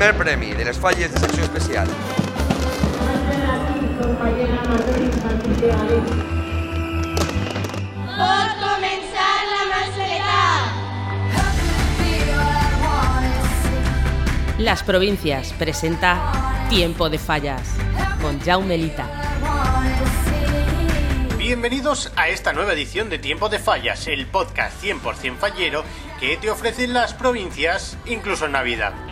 primer premi de les falles de secció especial. Pot començar la mascleta. Las Provincias presenta Tiempo de Fallas con Jaume Lita. Bienvenidos a esta nueva edición de Tiempo de Fallas, el podcast 100% fallero que te ofrecen las provincias incluso en Navidad.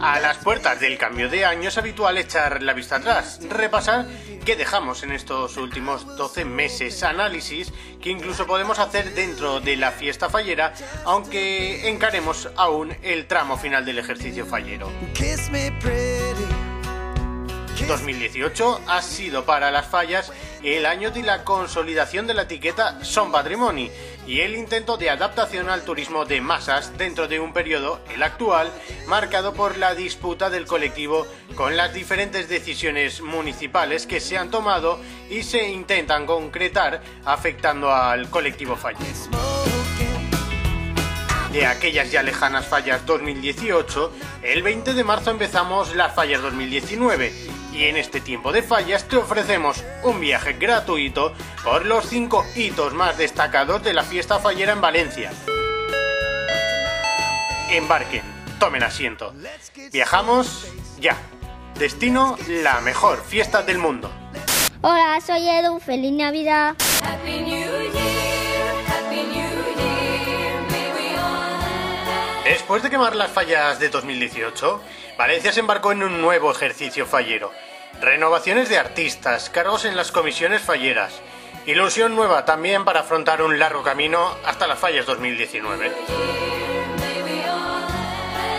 A las puertas del cambio de año es habitual echar la vista atrás, repasar qué dejamos en estos últimos 12 meses, análisis que incluso podemos hacer dentro de la fiesta fallera, aunque encaremos aún el tramo final del ejercicio fallero. Kiss me pretty. 2018 ha sido para las fallas el año de la consolidación de la etiqueta Son Patrimoni y el intento de adaptación al turismo de masas dentro de un periodo, el actual, marcado por la disputa del colectivo con las diferentes decisiones municipales que se han tomado y se intentan concretar afectando al colectivo fallas. De aquellas ya lejanas fallas 2018, el 20 de marzo empezamos las fallas 2019 y en este tiempo de fallas te ofrecemos un viaje gratuito por los 5 hitos más destacados de la fiesta fallera en Valencia. Embarquen, tomen asiento. Viajamos ya. Destino, la mejor fiesta del mundo. Hola, soy Edu. Feliz Navidad. Happy New Year, Happy New Year, may we all Después de quemar las fallas de 2018, Valencia se embarcó en un nuevo ejercicio fallero. Renovaciones de artistas, cargos en las comisiones falleras. Ilusión nueva también para afrontar un largo camino hasta las fallas 2019.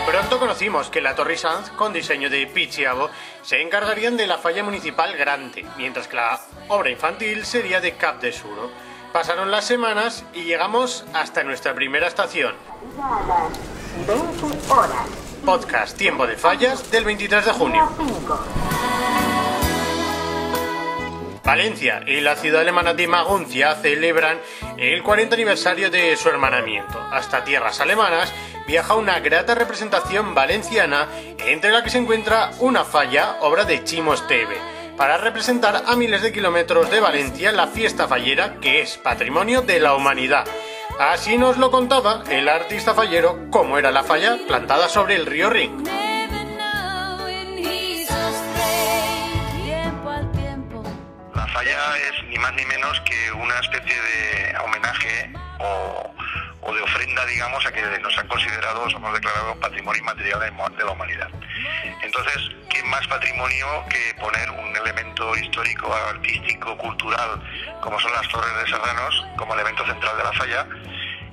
Pronto conocimos que la Torre Sanz, con diseño de Pichiavo, se encargarían de la falla municipal grande, mientras que la obra infantil sería de Cap de Suro. Pasaron las semanas y llegamos hasta nuestra primera estación. Podcast Tiempo de Fallas del 23 de junio. Valencia y la ciudad alemana de Maguncia celebran el 40 aniversario de su hermanamiento. Hasta tierras alemanas viaja una grata representación valenciana entre la que se encuentra una falla, obra de Chimo Esteve, para representar a miles de kilómetros de Valencia la fiesta fallera que es patrimonio de la humanidad. Así nos lo contaba el artista fallero cómo era la falla plantada sobre el río Rin. Falla es ni más ni menos que una especie de homenaje o, o de ofrenda, digamos, a que nos han considerado, somos declarados patrimonio inmaterial de la humanidad. Entonces, ¿qué más patrimonio que poner un elemento histórico, artístico, cultural, como son las torres de Serranos, como elemento central de la falla?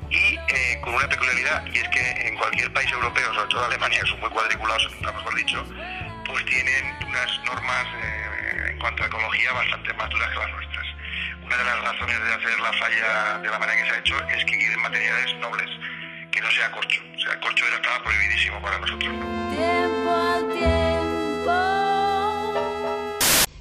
y eh, con una peculiaridad, y es que en cualquier país europeo, sobre todo Alemania, que son muy cuadriculados, mejor dicho, pues tienen unas normas eh, cuanto a ecología bastante más duras que las nuestras. Una de las razones de hacer la falla de la manera que se ha hecho es que quieren materiales nobles, que no sea corcho. O sea, el corcho era, estaba prohibidísimo para nosotros. Tiempo al tiempo.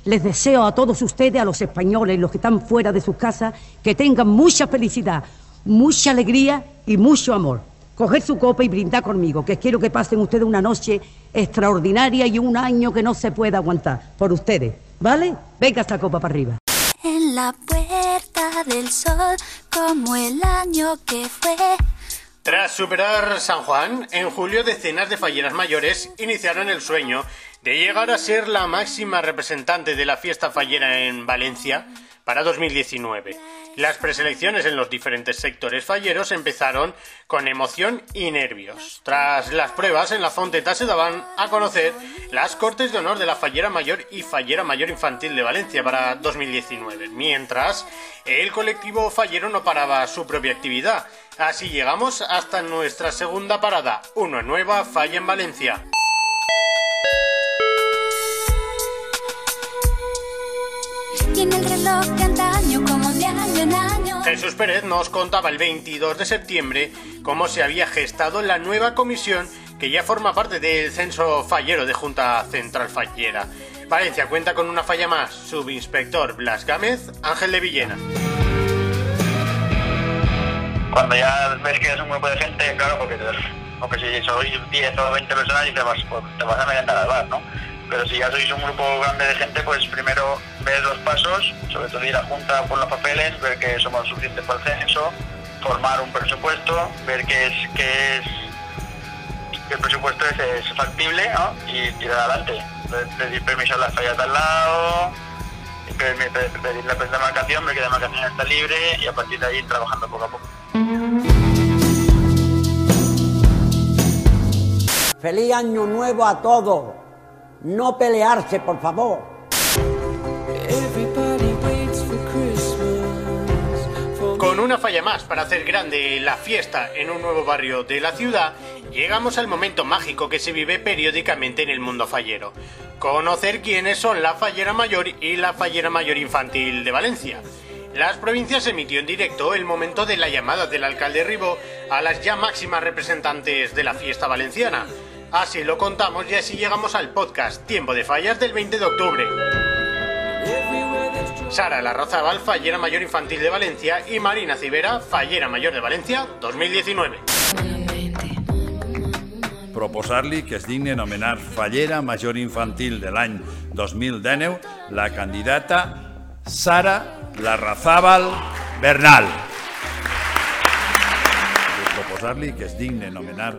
Les deseo a todos ustedes, a los españoles, los que están fuera de sus casas, que tengan mucha felicidad, mucha alegría y mucho amor. Coger su copa y brindar conmigo, que quiero que pasen ustedes una noche extraordinaria y un año que no se pueda aguantar por ustedes. ¿Vale? Venga esta copa para arriba. En la puerta del sol, como el año que fue. Tras superar San Juan, en julio decenas de falleras mayores iniciaron el sueño de llegar a ser la máxima representante de la fiesta fallera en Valencia para 2019. Las preselecciones en los diferentes sectores falleros empezaron con emoción y nervios. Tras las pruebas en la Fonteta se daban a conocer las cortes de honor de la fallera mayor y fallera mayor infantil de Valencia para 2019, mientras el colectivo fallero no paraba su propia actividad. Así llegamos hasta nuestra segunda parada, una nueva falla en Valencia. El reloj Jesús Pérez nos contaba el 22 de septiembre cómo se había gestado la nueva comisión que ya forma parte del censo fallero de Junta Central Fallera. Valencia cuenta con una falla más, subinspector Blas Gámez, Ángel de Villena. cuando ya ves que es un grupo de gente, claro, porque, si sois 10 o 20 personas y te vas, pues, te vas a merendar al bar, ¿no? Pero si ya sois un grupo grande de gente, pues primero ves los pasos, sobre todo ir a junta por los papeles, ver que somos suficientes para el censo, formar un presupuesto, ver que es, que es que el presupuesto es, factible y tirar adelante. Pe- Pedir permiso a las fallas de al lado, pe- pe- pedir la demarcación, ver que la demarcación está libre y a partir de ahí trabajando poco a poco. Feliz año nuevo a todos. No pelearse, por favor. Everybody waits for Christmas. For Con una falla más para hacer grande la fiesta en un nuevo barrio de la ciudad, llegamos al momento mágico que se vive periódicamente en el mundo fallero. Conocer quiénes son la fallera mayor y la fallera mayor infantil de Valencia. Las provincias emitió en directo el momento de la llamada del alcalde Ribó a las ya máximas representantes de la fiesta valenciana. Así lo contamos y así llegamos al podcast Tiempo de Fallas del 20 de octubre. Sara Larrazabal, fallera mayor infantil de Valencia, y Marina Civera, fallera mayor de Valencia 2019. proposar-li que es digni anomenar fallera major infantil de l'any 2019 la candidata Sara Larrazábal Bernal. Proposar-li que es digni anomenar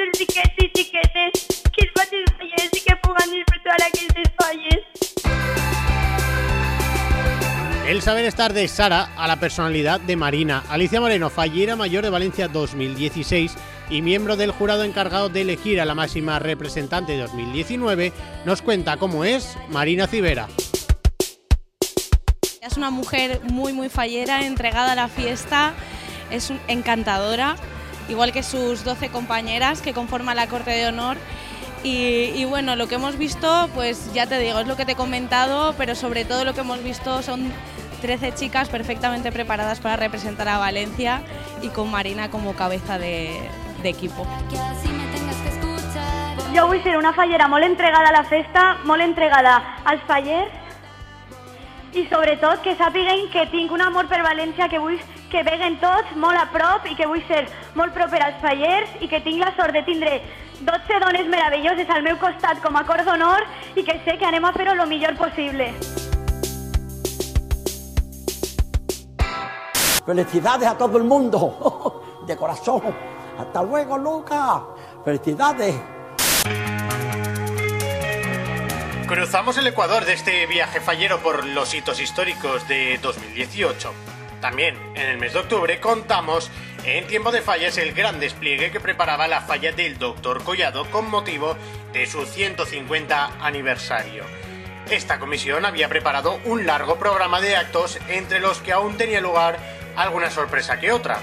saber estar de Sara a la personalidad de Marina. Alicia Moreno, fallera mayor de Valencia 2016 y miembro del jurado encargado de elegir a la máxima representante 2019, nos cuenta cómo es Marina Civera. Es una mujer muy, muy fallera, entregada a la fiesta, es encantadora, igual que sus 12 compañeras que conforman la corte de honor. Y bueno, lo que hemos visto, pues ya te digo, es lo que te he comentado, pero sobre todo lo que hemos visto son 13 chicas perfectamente preparadas para representar a Valencia y con Marina como cabeza de, de equipo. Jo vull ser una fallera molt entregada a la festa, molt entregada als fallers i sobretot que sàpiguen que tinc un amor per València, que vull que veguen a prop i que vull ser molt proper als fallers i que tinc la sort de tindre 12 dones al meu costat com a cor d'honor que sé que anem a fer-ho el millor possible. Felicidades a todo el mundo. De corazón. Hasta luego, Lucas. Felicidades. Cruzamos el Ecuador de este viaje fallero por los hitos históricos de 2018. También en el mes de octubre contamos en tiempo de fallas el gran despliegue que preparaba la falla del Dr. Collado con motivo de su 150 aniversario. Esta comisión había preparado un largo programa de actos entre los que aún tenía lugar alguna sorpresa que otra.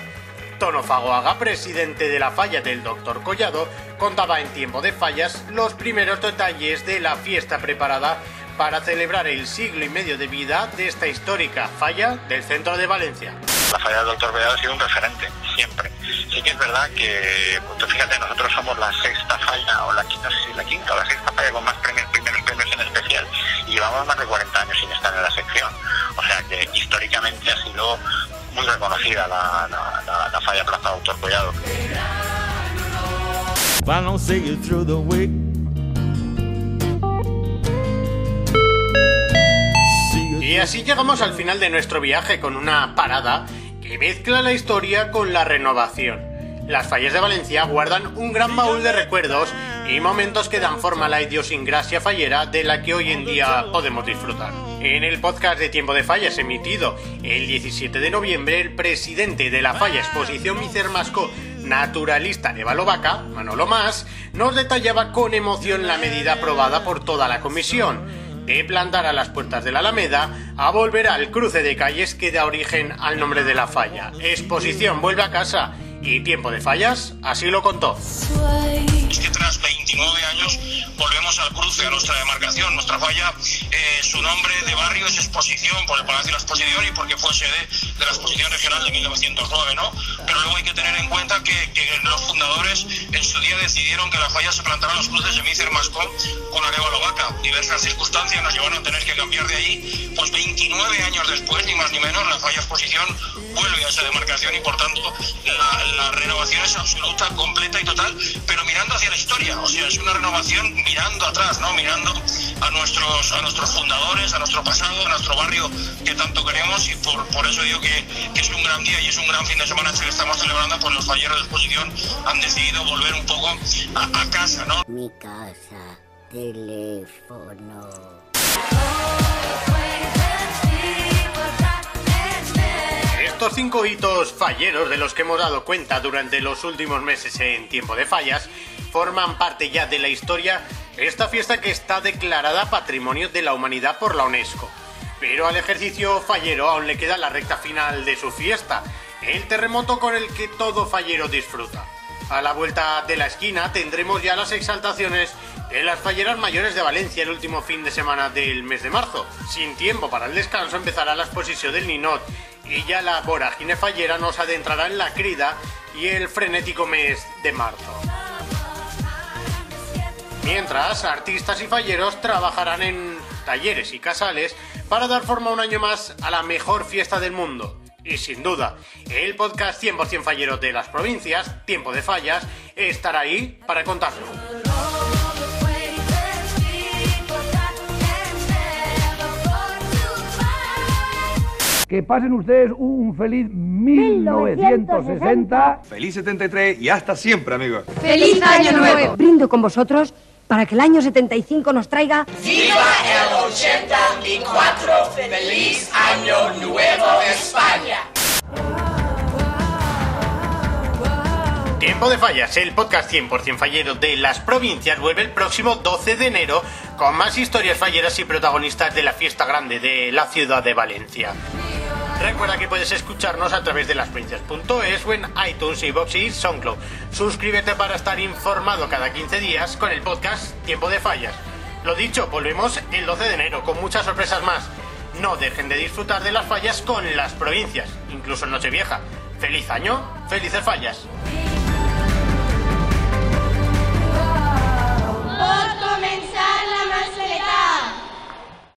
Tono Fagoaga, presidente de la falla del Dr. Collado, contaba en tiempo de fallas los primeros detalles de la fiesta preparada para celebrar el siglo y medio de vida de esta histórica falla del centro de Valencia. La falla del Doctor Collado ha sido un referente, siempre. Sí que es verdad que, pues, fíjate, nosotros somos la sexta falla, o la quinta, no sé si la quinta o la sexta falla con más premios, primeros premios en especial, y llevamos más de 40 años sin estar en la sección. O sea que históricamente ha sido muy reconocida la, la, la- la falla Plaza Doctor Collado. Y así llegamos al final de nuestro viaje con una parada que mezcla la historia con la renovación. Las fallas de Valencia guardan un gran baúl de recuerdos y momentos que dan forma a la idiosincrasia fallera de la que hoy en día podemos disfrutar. En el podcast de Tiempo de Fallas emitido el 17 de noviembre, el presidente de la Falla Exposición Micer Masco naturalista de Balovaca, Manolo Más, nos detallaba con emoción la medida aprobada por toda la comisión de plantar a las puertas de la Alameda a volver al cruce de calles que da origen al nombre de la falla. Exposición vuelve a casa y tiempo de fallas así lo contó. Tras 29 años volvemos al cruce, a nuestra demarcación. Nuestra falla, eh, su nombre de barrio es Exposición, por el Palacio de la Exposición y porque fue sede de la Exposición Regional de 1909, ¿no? Pero luego hay que tener en cuenta que, los fundadores en su día decidieron que la falla se plantara los cruces de Mícer Mascón con Arevalo Vaca. Diversas circunstancias nos llevaron a tener que cambiar de allí. Pues 29 años después, ni más ni menos, la falla Exposición vuelve a esa demarcación y por tanto la, la renovación es absoluta, completa y total, pero mirando hacia la historia, o sea, es una renovación mirando atrás, ¿no? Mirando a nuestros, a nuestros fundadores, a nuestro pasado, a nuestro barrio que tanto queremos y por, por eso digo que, que es un gran día y es un gran fin de semana que estamos celebrando, pues los falleros de exposición han decidido volver un poco a, a casa, ¿no? Mi casa, teléfono. Estos cinco hitos falleros de los que hemos dado cuenta durante los últimos meses en tiempo de fallas forman parte ya de la historia esta fiesta que está declarada Patrimonio de la Humanidad por la UNESCO. Pero al ejercicio fallero aún le queda la recta final de su fiesta, el terremoto con el que todo fallero disfruta. A la vuelta de la esquina tendremos ya las exaltaciones de las falleras mayores de Valencia el último fin de semana del mes de marzo. Sin tiempo para el descanso empezará la exposición del Ninot y ya la vorágine fallera nos adentrará en la crida y el frenético mes de marzo. Mientras, artistas y falleros trabajarán en talleres y casales para dar forma un año más a la mejor fiesta del mundo. Y sin duda, el podcast 100% fallero de las provincias, Tiempo de Fallas, estará ahí para contarlo. Que pasen ustedes un feliz 1960. Feliz 73 y hasta siempre, amigos. ¡Feliz Año Nuevo! Brindo con vosotros para que el año 75 nos traiga... ¡Viva el 84! ¡Feliz Año Nuevo España! Tiempo de Fallas, el podcast 100% fallero de las provincias, vuelve el próximo 12 de enero con más historias falleras y protagonistas de la fiesta grande de la ciudad de Valencia. Recuerda que puedes escucharnos a través de lasprovincias.es o en iTunes, iVoox y SoundCloud. Suscríbete para estar informado cada 15 días con el podcast Tiempo de Fallas. Lo dicho, volvemos el 12 de enero con muchas sorpresas más. No dejen de disfrutar de las fallas con las provincias, incluso en Nochevieja. ¡Feliz año! ¡Felices fallas!